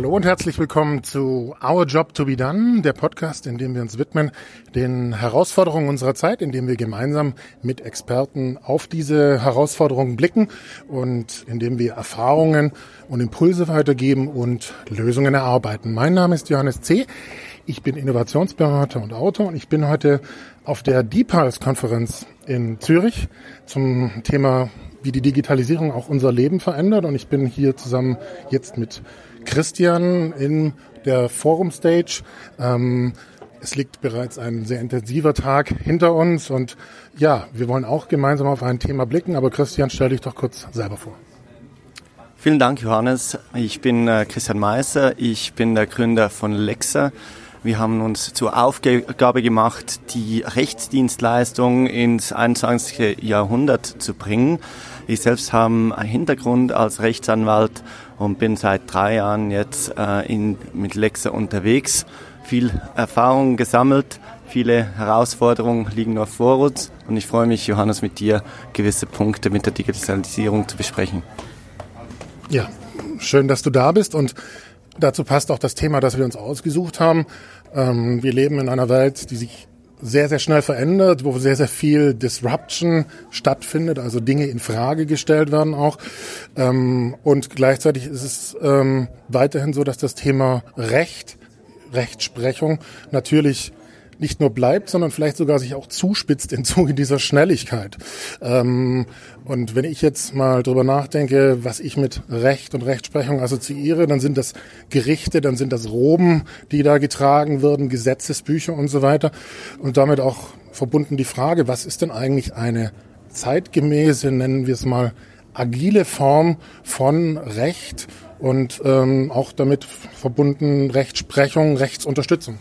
Hallo und herzlich willkommen zu Our Job to be Done, der Podcast, in dem wir uns widmen den Herausforderungen unserer Zeit, in dem wir gemeinsam mit Experten auf diese Herausforderungen blicken und in dem wir Erfahrungen und Impulse weitergeben und Lösungen erarbeiten. Mein Name ist Johannes C. Ich bin Innovationsberater und Autor und ich bin heute auf der DeepHealth-Konferenz in Zürich zum Thema wie die Digitalisierung auch unser Leben verändert. Und ich bin hier zusammen jetzt mit Christian in der Forum Stage. Ähm, es liegt bereits ein sehr intensiver Tag hinter uns und ja, wir wollen auch gemeinsam auf ein Thema blicken, aber Christian, stell dich doch kurz selber vor. Vielen Dank, Johannes. Ich bin äh, Christian Meiser. Ich bin der Gründer von Lexa. Wir haben uns zur Aufgabe gemacht, die Rechtsdienstleistung ins 21. Jahrhundert zu bringen. Ich selbst habe einen Hintergrund als Rechtsanwalt und bin seit drei Jahren jetzt äh, in, mit Lexa unterwegs. Viel Erfahrung gesammelt, viele Herausforderungen liegen noch vor uns und ich freue mich, Johannes, mit dir gewisse Punkte mit der Digitalisierung zu besprechen. Ja, schön, dass du da bist und dazu passt auch das Thema, das wir uns ausgesucht haben. Ähm, wir leben in einer Welt, die sich sehr, sehr schnell verändert, wo sehr, sehr viel Disruption stattfindet, also Dinge in Frage gestellt werden auch. Ähm, und gleichzeitig ist es ähm, weiterhin so, dass das Thema Recht, Rechtsprechung natürlich nicht nur bleibt, sondern vielleicht sogar sich auch zuspitzt im Zuge dieser Schnelligkeit. Ähm, und wenn ich jetzt mal drüber nachdenke, was ich mit Recht und Rechtsprechung assoziiere, dann sind das Gerichte, dann sind das Roben, die da getragen werden, Gesetzesbücher und so weiter. Und damit auch verbunden die Frage, was ist denn eigentlich eine zeitgemäße, nennen wir es mal, agile Form von Recht und ähm, auch damit verbunden Rechtsprechung, Rechtsunterstützung.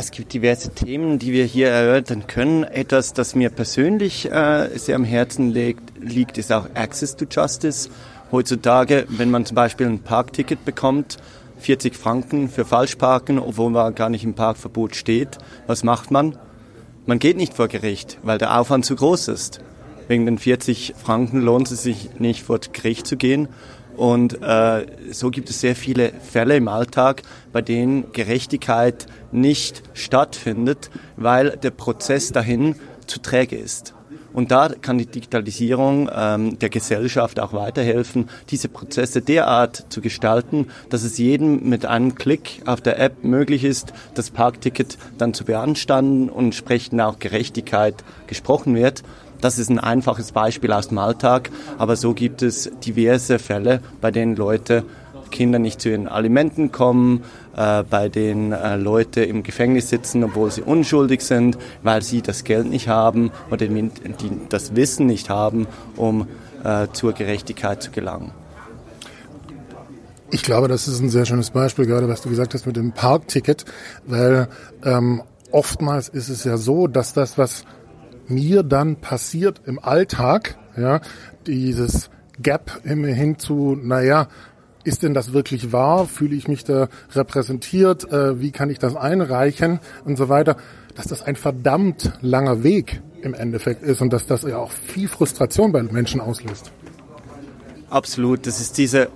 Es gibt diverse Themen, die wir hier erörtern können. Etwas, das mir persönlich äh, sehr am Herzen liegt, liegt, ist auch Access to Justice. Heutzutage, wenn man zum Beispiel ein Parkticket bekommt, 40 Franken für Falschparken, obwohl man gar nicht im Parkverbot steht, was macht man? Man geht nicht vor Gericht, weil der Aufwand zu groß ist. Wegen den 40 Franken lohnt es sich nicht vor Gericht zu gehen und äh, so gibt es sehr viele Fälle im Alltag, bei denen Gerechtigkeit nicht stattfindet, weil der Prozess dahin zu träge ist. Und da kann die Digitalisierung ähm, der Gesellschaft auch weiterhelfen, diese Prozesse derart zu gestalten, dass es jedem mit einem Klick auf der App möglich ist, das Parkticket dann zu beanstanden und entsprechend auch Gerechtigkeit gesprochen wird. Das ist ein einfaches Beispiel aus dem Alltag, aber so gibt es diverse Fälle, bei denen Leute Kinder nicht zu ihren Alimenten kommen, äh, bei denen äh, Leute im Gefängnis sitzen, obwohl sie unschuldig sind, weil sie das Geld nicht haben oder die, das Wissen nicht haben, um äh, zur Gerechtigkeit zu gelangen. Ich glaube, das ist ein sehr schönes Beispiel, gerade was du gesagt hast mit dem Parkticket, weil ähm, oftmals ist es ja so, dass das, was mir dann passiert im Alltag, ja, dieses Gap hin zu, naja, ist denn das wirklich wahr? Fühle ich mich da repräsentiert? Äh, wie kann ich das einreichen? Und so weiter. Dass das ein verdammt langer Weg im Endeffekt ist und dass das ja auch viel Frustration bei Menschen auslöst. Absolut. Das ist diese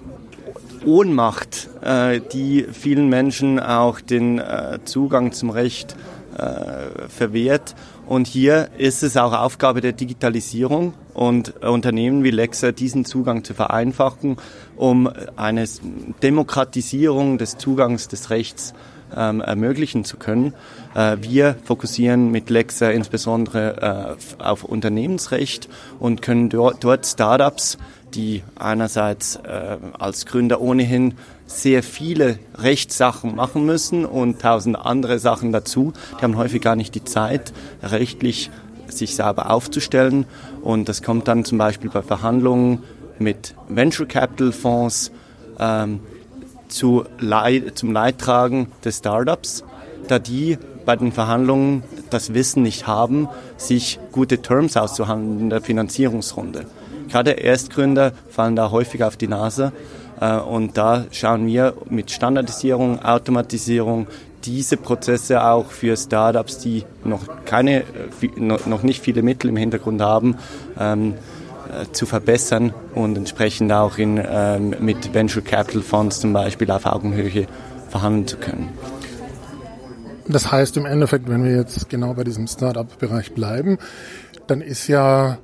Ohnmacht, äh, die vielen Menschen auch den äh, Zugang zum Recht verwehrt. Und hier ist es auch Aufgabe der Digitalisierung und Unternehmen wie Lexa diesen Zugang zu vereinfachen, um eine Demokratisierung des Zugangs des Rechts ähm, ermöglichen zu können. Äh, wir fokussieren mit Lexa insbesondere äh, auf Unternehmensrecht und können dort, dort Startups, die einerseits äh, als Gründer ohnehin sehr viele Rechtssachen machen müssen und tausend andere Sachen dazu. Die haben häufig gar nicht die Zeit, rechtlich sich sauber aufzustellen. Und das kommt dann zum Beispiel bei Verhandlungen mit Venture Capital Fonds ähm, zu Leid, zum Leidtragen des Startups, da die bei den Verhandlungen das Wissen nicht haben, sich gute Terms auszuhandeln in der Finanzierungsrunde. Gerade Erstgründer fallen da häufig auf die Nase äh, und da schauen wir mit Standardisierung, Automatisierung, diese Prozesse auch für Startups, die noch keine, äh, noch nicht viele Mittel im Hintergrund haben, ähm, zu verbessern und entsprechend auch in, ähm, mit Venture Capital Funds zum Beispiel auf Augenhöhe verhandeln zu können. Das heißt im Endeffekt, wenn wir jetzt genau bei diesem Startup-Bereich bleiben, dann ist ja,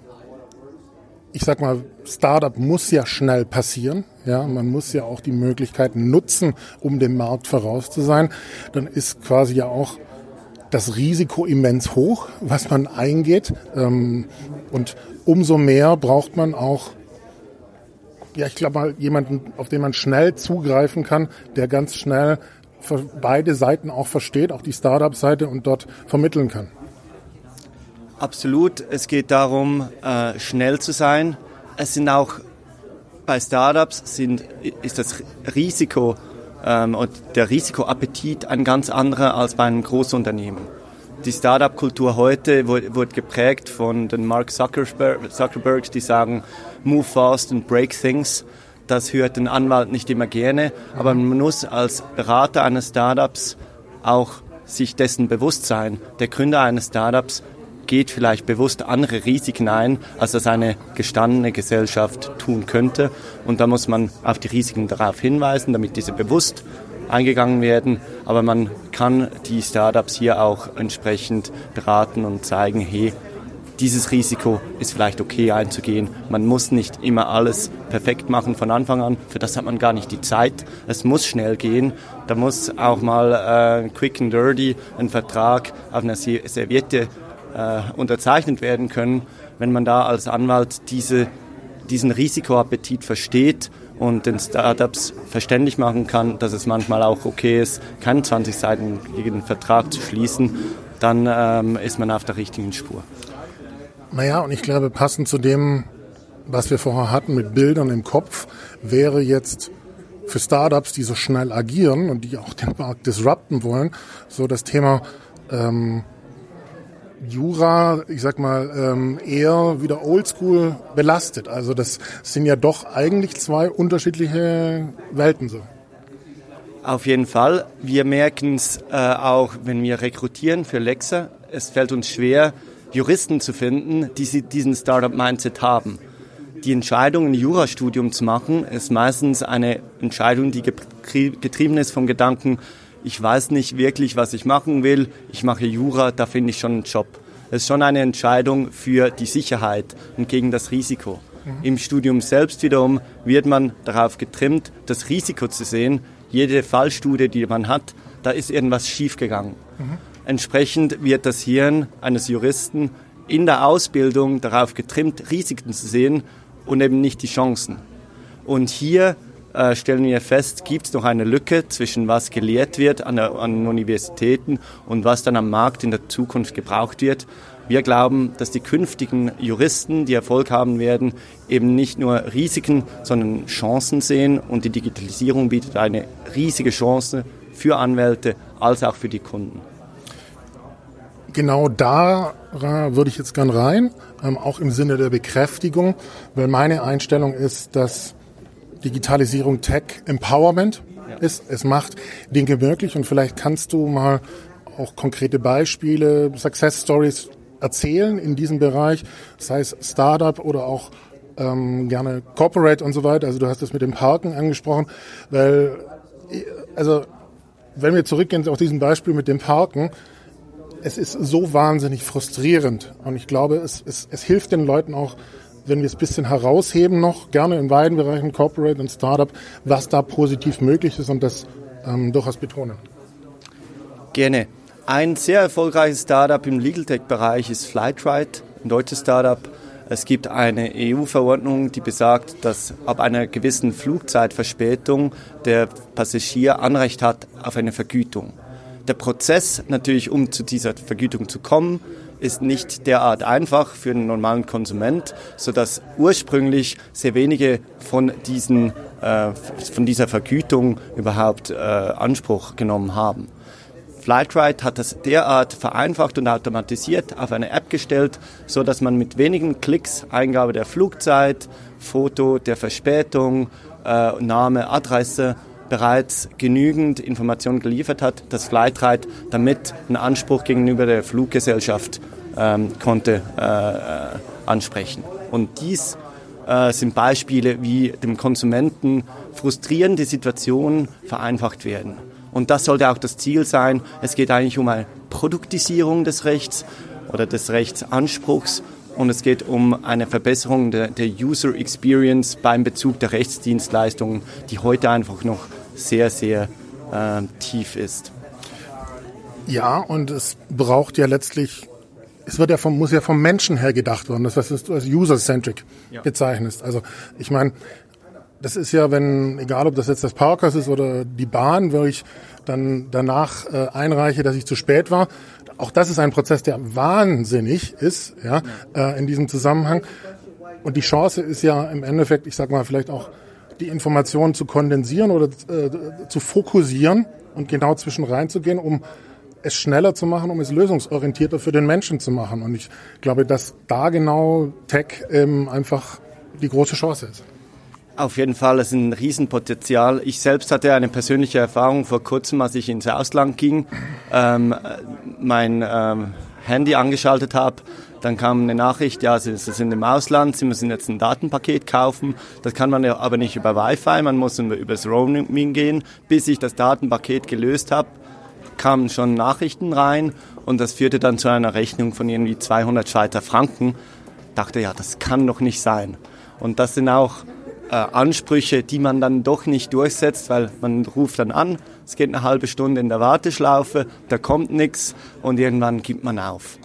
ich sag mal, Startup muss ja schnell passieren. Ja, man muss ja auch die Möglichkeiten nutzen, um dem Markt voraus zu sein. Dann ist quasi ja auch das Risiko immens hoch, was man eingeht. Ähm, und umso mehr braucht man auch, ja, ich glaube mal, jemanden, auf den man schnell zugreifen kann, der ganz schnell beide Seiten auch versteht, auch die Startup-Seite und dort vermitteln kann. Absolut. Es geht darum, äh, schnell zu sein. Es sind auch bei Startups sind, ist das Risiko ähm, und der Risikoappetit ein ganz anderer als bei einem Großunternehmen. Die Startup-Kultur heute wurde geprägt von den Mark Zuckerberg, Zuckerbergs, die sagen, move fast and break things. Das hört ein Anwalt nicht immer gerne, aber man muss als Berater eines Startups auch sich dessen bewusst sein. Der Gründer eines Startups geht vielleicht bewusst andere Risiken ein, als das eine gestandene Gesellschaft tun könnte. Und da muss man auf die Risiken darauf hinweisen, damit diese bewusst eingegangen werden. Aber man kann die Startups hier auch entsprechend beraten und zeigen, hey, dieses Risiko ist vielleicht okay einzugehen. Man muss nicht immer alles perfekt machen von Anfang an. Für das hat man gar nicht die Zeit. Es muss schnell gehen. Da muss auch mal äh, quick and dirty ein Vertrag auf einer Serviette äh, unterzeichnet werden können. Wenn man da als Anwalt diese, diesen Risikoappetit versteht und den Startups verständlich machen kann, dass es manchmal auch okay ist, keinen 20-seitigen Vertrag zu schließen, dann ähm, ist man auf der richtigen Spur. Naja, und ich glaube, passend zu dem, was wir vorher hatten mit Bildern im Kopf, wäre jetzt für Startups, die so schnell agieren und die auch den Markt disrupten wollen, so das Thema ähm, Jura, ich sag mal, ähm, eher wieder oldschool belastet. Also das sind ja doch eigentlich zwei unterschiedliche Welten so. Auf jeden Fall. Wir merken es äh, auch, wenn wir rekrutieren für Lexa. Es fällt uns schwer, Juristen zu finden, die diesen Startup-Mindset haben. Die Entscheidung, ein Jurastudium zu machen, ist meistens eine Entscheidung, die getrieben ist vom Gedanken, ich weiß nicht wirklich, was ich machen will, ich mache Jura, da finde ich schon einen Job. Es ist schon eine Entscheidung für die Sicherheit und gegen das Risiko. Mhm. Im Studium selbst wiederum wird man darauf getrimmt, das Risiko zu sehen. Jede Fallstudie, die man hat, da ist irgendwas schiefgegangen. Mhm. Entsprechend wird das Hirn eines Juristen in der Ausbildung darauf getrimmt, Risiken zu sehen und eben nicht die Chancen. Und hier äh, stellen wir fest, gibt es noch eine Lücke zwischen was gelehrt wird an, der, an Universitäten und was dann am Markt in der Zukunft gebraucht wird. Wir glauben, dass die künftigen Juristen, die Erfolg haben werden, eben nicht nur Risiken, sondern Chancen sehen. Und die Digitalisierung bietet eine riesige Chance für Anwälte als auch für die Kunden genau da würde ich jetzt gern rein, ähm, auch im Sinne der Bekräftigung, weil meine Einstellung ist, dass Digitalisierung Tech Empowerment ist. Es macht Dinge möglich und vielleicht kannst du mal auch konkrete Beispiele, Success Stories erzählen in diesem Bereich, sei es Startup oder auch ähm, gerne Corporate und so weiter. Also du hast das mit dem Parken angesprochen, weil also wenn wir zurückgehen auf diesem Beispiel mit dem Parken, es ist so wahnsinnig frustrierend. Und ich glaube, es, es, es hilft den Leuten auch, wenn wir es ein bisschen herausheben noch, gerne in beiden Bereichen, Corporate und Startup, was da positiv möglich ist und das ähm, durchaus betonen. Gerne. Ein sehr erfolgreiches Startup im Legal Tech-Bereich ist Flightride, ein deutsches Startup. Es gibt eine EU-Verordnung, die besagt, dass ab einer gewissen Flugzeitverspätung der Passagier Anrecht hat auf eine Vergütung. Der Prozess natürlich, um zu dieser Vergütung zu kommen, ist nicht derart einfach für einen normalen Konsument, sodass ursprünglich sehr wenige von, diesen, äh, von dieser Vergütung überhaupt äh, Anspruch genommen haben. Flightride hat das derart vereinfacht und automatisiert auf eine App gestellt, so dass man mit wenigen Klicks Eingabe der Flugzeit, Foto der Verspätung, äh, Name, Adresse bereits genügend Informationen geliefert hat, dass Flightride damit einen Anspruch gegenüber der Fluggesellschaft ähm, konnte äh, ansprechen. Und dies äh, sind Beispiele, wie dem Konsumenten frustrierende Situationen vereinfacht werden. Und das sollte auch das Ziel sein. Es geht eigentlich um eine Produktisierung des Rechts oder des Rechtsanspruchs und es geht um eine Verbesserung der User Experience beim Bezug der Rechtsdienstleistungen, die heute einfach noch sehr, sehr äh, tief ist. Ja, und es braucht ja letztlich, es wird ja vom, muss ja vom Menschen her gedacht werden, das was du als User-Centric ja. bezeichnest. Also ich meine, das ist ja, wenn, egal ob das jetzt das Parkhaus ist oder die Bahn, wo ich dann danach äh, einreiche, dass ich zu spät war. Auch das ist ein Prozess, der wahnsinnig ist, ja, äh, in diesem Zusammenhang. Und die Chance ist ja im Endeffekt, ich sag mal, vielleicht auch die Informationen zu kondensieren oder äh, zu fokussieren und genau zwischen reinzugehen, um es schneller zu machen, um es lösungsorientierter für den Menschen zu machen. Und ich glaube, dass da genau Tech ähm, einfach die große Chance ist. Auf jeden Fall, es ist ein Riesenpotenzial. Ich selbst hatte eine persönliche Erfahrung vor kurzem, als ich ins Ausland ging, ähm, mein ähm, Handy angeschaltet habe. Dann kam eine Nachricht, ja, Sie, sind im Ausland, Sie müssen jetzt ein Datenpaket kaufen. Das kann man aber nicht über Wi-Fi, man muss über das Roaming gehen. Bis ich das Datenpaket gelöst habe, kamen schon Nachrichten rein und das führte dann zu einer Rechnung von irgendwie 200 Schweizer Franken. Dachte, ja, das kann doch nicht sein. Und das sind auch äh, Ansprüche, die man dann doch nicht durchsetzt, weil man ruft dann an, es geht eine halbe Stunde in der Warteschlaufe, da kommt nichts und irgendwann gibt man auf.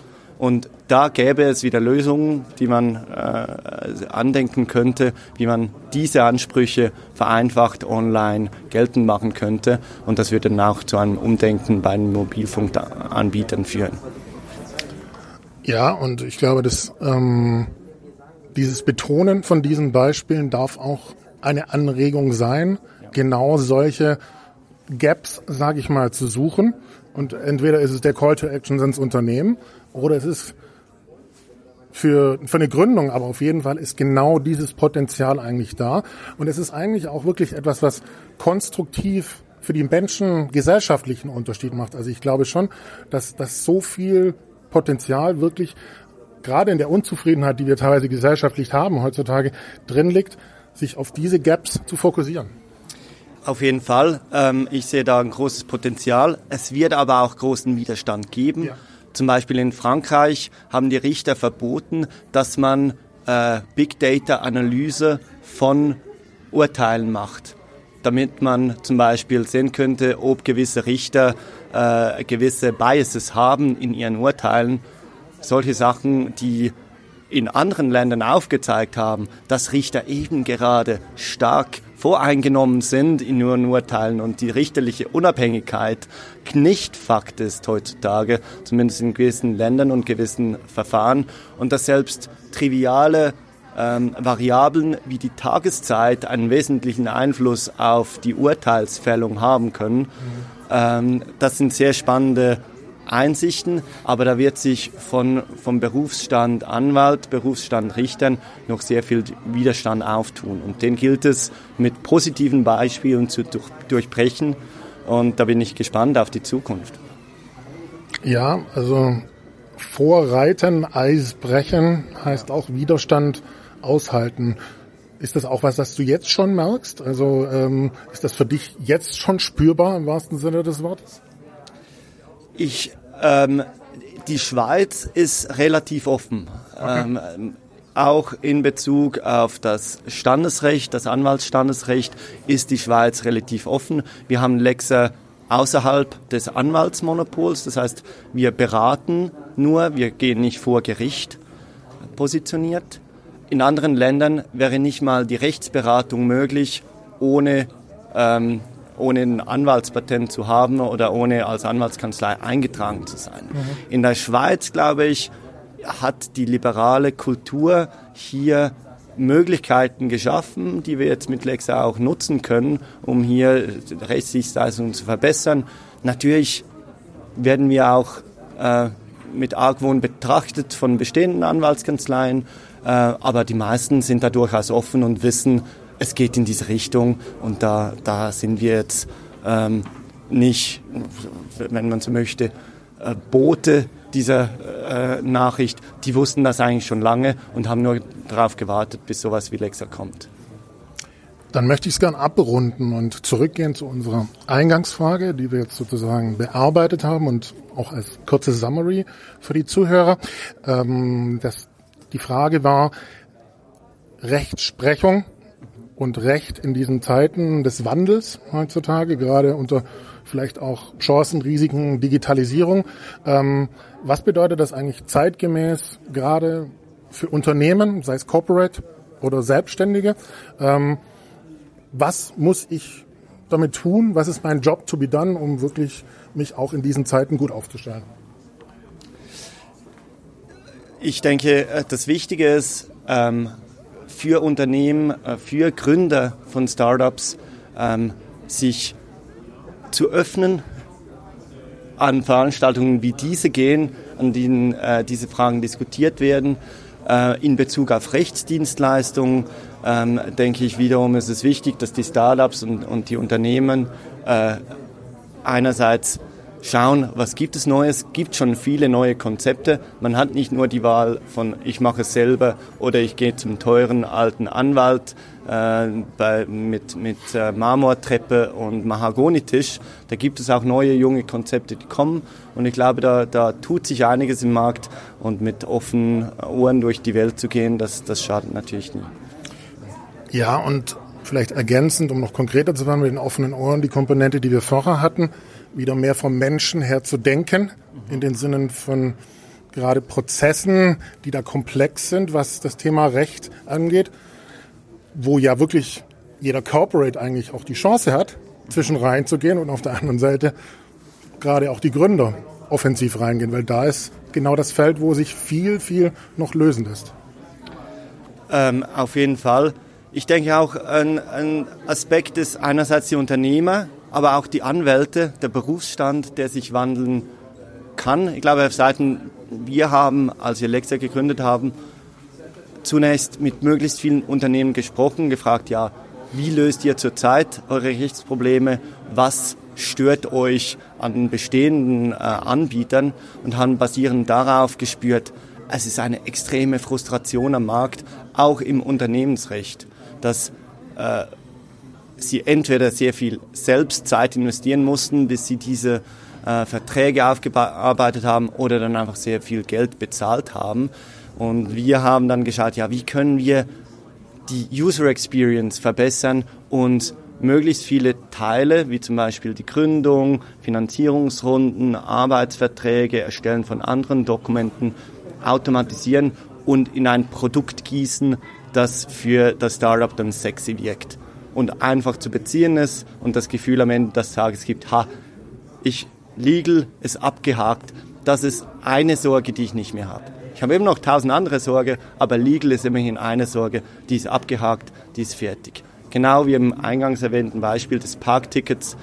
Und da gäbe es wieder Lösungen, die man äh, andenken könnte, wie man diese Ansprüche vereinfacht online geltend machen könnte. Und das würde dann auch zu einem Umdenken bei den Mobilfunkanbietern führen. Ja, und ich glaube, dass ähm, dieses Betonen von diesen Beispielen darf auch eine Anregung sein, genau solche Gaps, sage ich mal, zu suchen. Und entweder ist es der Call to Action ins Unternehmen oder es ist für, für eine Gründung, aber auf jeden Fall ist genau dieses Potenzial eigentlich da. Und es ist eigentlich auch wirklich etwas, was konstruktiv für die Menschen gesellschaftlichen Unterschied macht. Also ich glaube schon, dass, dass so viel Potenzial wirklich gerade in der Unzufriedenheit, die wir teilweise gesellschaftlich haben heutzutage, drin liegt, sich auf diese Gaps zu fokussieren. Auf jeden Fall. Ähm, ich sehe da ein großes Potenzial. Es wird aber auch großen Widerstand geben. Ja. Zum Beispiel in Frankreich haben die Richter verboten, dass man äh, Big Data Analyse von Urteilen macht, damit man zum Beispiel sehen könnte, ob gewisse Richter äh, gewisse Biases haben in ihren Urteilen. Solche Sachen, die in anderen Ländern aufgezeigt haben, dass Richter eben gerade stark voreingenommen sind in ihren Urteilen und die richterliche Unabhängigkeit nicht Fakt ist heutzutage, zumindest in gewissen Ländern und gewissen Verfahren und dass selbst triviale ähm, Variablen wie die Tageszeit einen wesentlichen Einfluss auf die Urteilsfällung haben können. Mhm. Ähm, das sind sehr spannende Einsichten, aber da wird sich von, vom Berufsstand Anwalt, Berufsstand Richtern noch sehr viel Widerstand auftun. Und den gilt es mit positiven Beispielen zu durch, durchbrechen. Und da bin ich gespannt auf die Zukunft. Ja, also Vorreiten, Eis brechen heißt auch Widerstand aushalten. Ist das auch was, das du jetzt schon merkst? Also ähm, ist das für dich jetzt schon spürbar im wahrsten Sinne des Wortes? Ich, ähm, die Schweiz ist relativ offen. Okay. Ähm, auch in Bezug auf das Standesrecht, das Anwaltsstandesrecht, ist die Schweiz relativ offen. Wir haben Lexa außerhalb des Anwaltsmonopols, das heißt, wir beraten nur, wir gehen nicht vor Gericht positioniert. In anderen Ländern wäre nicht mal die Rechtsberatung möglich, ohne ähm, ohne ein Anwaltspatent zu haben oder ohne als Anwaltskanzlei eingetragen zu sein. Mhm. In der Schweiz, glaube ich, hat die liberale Kultur hier Möglichkeiten geschaffen, die wir jetzt mit Lexa auch nutzen können, um hier Rechtsdienstleistungen zu verbessern. Natürlich werden wir auch äh, mit Argwohn betrachtet von bestehenden Anwaltskanzleien, äh, aber die meisten sind da durchaus offen und wissen, es geht in diese Richtung und da, da sind wir jetzt ähm, nicht, wenn man so möchte, äh, Boote dieser äh, Nachricht, die wussten das eigentlich schon lange und haben nur darauf gewartet, bis sowas wie Lexa kommt. Dann möchte ich es gern abrunden und zurückgehen zu unserer Eingangsfrage, die wir jetzt sozusagen bearbeitet haben und auch als kurze Summary für die Zuhörer. Ähm, das, die Frage war Rechtsprechung und Recht in diesen Zeiten des Wandels heutzutage, gerade unter vielleicht auch Chancen, Risiken, Digitalisierung. Ähm, was bedeutet das eigentlich zeitgemäß gerade für Unternehmen, sei es Corporate oder Selbstständige? Ähm, was muss ich damit tun? Was ist mein Job to be done, um wirklich mich auch in diesen Zeiten gut aufzustellen? Ich denke, äh, das Wichtige ist, ähm, für Unternehmen, äh, für Gründer von Startups, ähm, sich zu öffnen, an Veranstaltungen wie diese gehen, an denen äh, diese Fragen diskutiert werden, in Bezug auf Rechtsdienstleistungen, ähm, denke ich wiederum ist es wichtig, dass die Startups und, und die Unternehmen äh, einerseits schauen, was gibt es Neues, gibt schon viele neue Konzepte. Man hat nicht nur die Wahl von ich mache es selber oder ich gehe zum teuren alten Anwalt äh, bei, mit, mit äh, Marmortreppe und Mahagonitisch. Da gibt es auch neue junge Konzepte, die kommen und ich glaube, da, da tut sich einiges im Markt und mit offenen Ohren durch die Welt zu gehen, das, das schadet natürlich nie. Ja, und vielleicht ergänzend, um noch konkreter zu werden mit den offenen Ohren, die Komponente, die wir vorher hatten, wieder mehr vom Menschen her zu denken, in den Sinnen von gerade Prozessen, die da komplex sind, was das Thema Recht angeht, wo ja wirklich jeder Corporate eigentlich auch die Chance hat, zwischen reinzugehen und auf der anderen Seite gerade auch die Gründer offensiv reingehen, weil da ist genau das Feld, wo sich viel, viel noch lösen lässt. Ähm, auf jeden Fall. Ich denke auch, ein, ein Aspekt ist einerseits die Unternehmer, aber auch die Anwälte, der Berufsstand, der sich wandeln kann. Ich glaube, auf Seiten, wir haben, als wir Lexa gegründet haben, zunächst mit möglichst vielen Unternehmen gesprochen, gefragt, ja, wie löst ihr zurzeit eure Rechtsprobleme? Was stört euch an den bestehenden äh, Anbietern? Und haben basierend darauf gespürt, es ist eine extreme Frustration am Markt, auch im Unternehmensrecht dass äh, sie entweder sehr viel Selbstzeit investieren mussten, bis sie diese äh, Verträge aufgearbeitet haben oder dann einfach sehr viel Geld bezahlt haben. Und wir haben dann geschaut, ja, wie können wir die User Experience verbessern und möglichst viele Teile, wie zum Beispiel die Gründung, Finanzierungsrunden, Arbeitsverträge, Erstellen von anderen Dokumenten automatisieren und in ein Produkt gießen, das für das Startup dann sexy wirkt und einfach zu beziehen ist und das Gefühl am Ende des Tages gibt, ha, ich legal ist abgehakt. Das ist eine Sorge, die ich nicht mehr habe. Ich habe eben noch tausend andere Sorgen, aber legal ist immerhin eine Sorge, die ist abgehakt, die ist fertig. Genau wie im eingangs erwähnten Beispiel des Parktickets,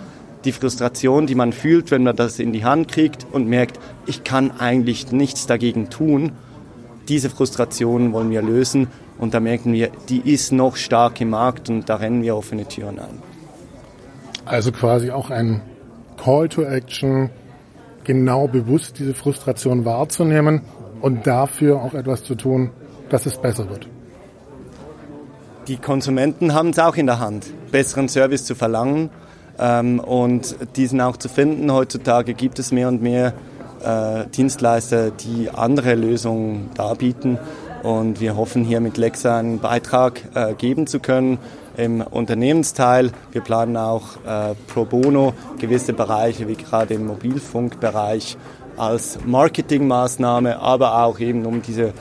die Frustration, die man fühlt, wenn man das in die Hand kriegt und merkt, ich kann eigentlich nichts dagegen tun. Diese Frustration wollen wir lösen und da merken wir, die ist noch stark im Markt und da rennen wir offene Türen ein. Also quasi auch ein Call to Action, genau bewusst diese Frustration wahrzunehmen und dafür auch etwas zu tun, dass es besser wird. Die Konsumenten haben es auch in der Hand, besseren Service zu verlangen ähm, und diesen auch zu finden. Heutzutage gibt es mehr und mehr äh, Dienstleister, die andere Lösungen darbieten. Und wir hoffen hier mit Lexa einen Beitrag äh, geben zu können im Unternehmensteil. Wir planen auch äh, pro bono gewisse Bereiche, wie gerade im Mobilfunkbereich, als Marketingmaßnahme, aber auch eben um diese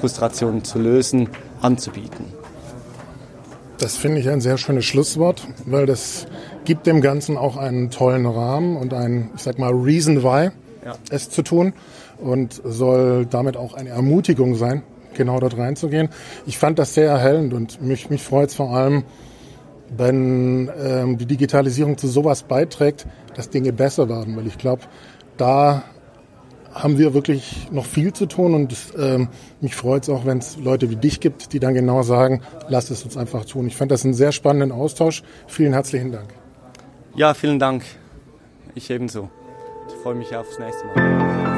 Frustration zu lösen, anzubieten. Das finde ich ein sehr schönes Schlusswort, weil das gibt dem Ganzen auch einen tollen Rahmen und ein, ich sag mal, Reason Why, ja. es zu tun und soll damit auch eine Ermutigung sein, genau dort reinzugehen. Ich fand das sehr erhellend und mich, mich freut es vor allem, wenn ähm, die Digitalisierung zu sowas beiträgt, dass Dinge besser werden, weil ich glaube, da haben wir wirklich noch viel zu tun und ähm, mich freut es auch, wenn es Leute wie dich gibt, die dann genau sagen, lass es uns einfach tun. Ich fand das einen sehr spannenden Austausch. Vielen herzlichen Dank. Ja, vielen Dank. Ich ebenso. Freue mich aufs nächste Mal.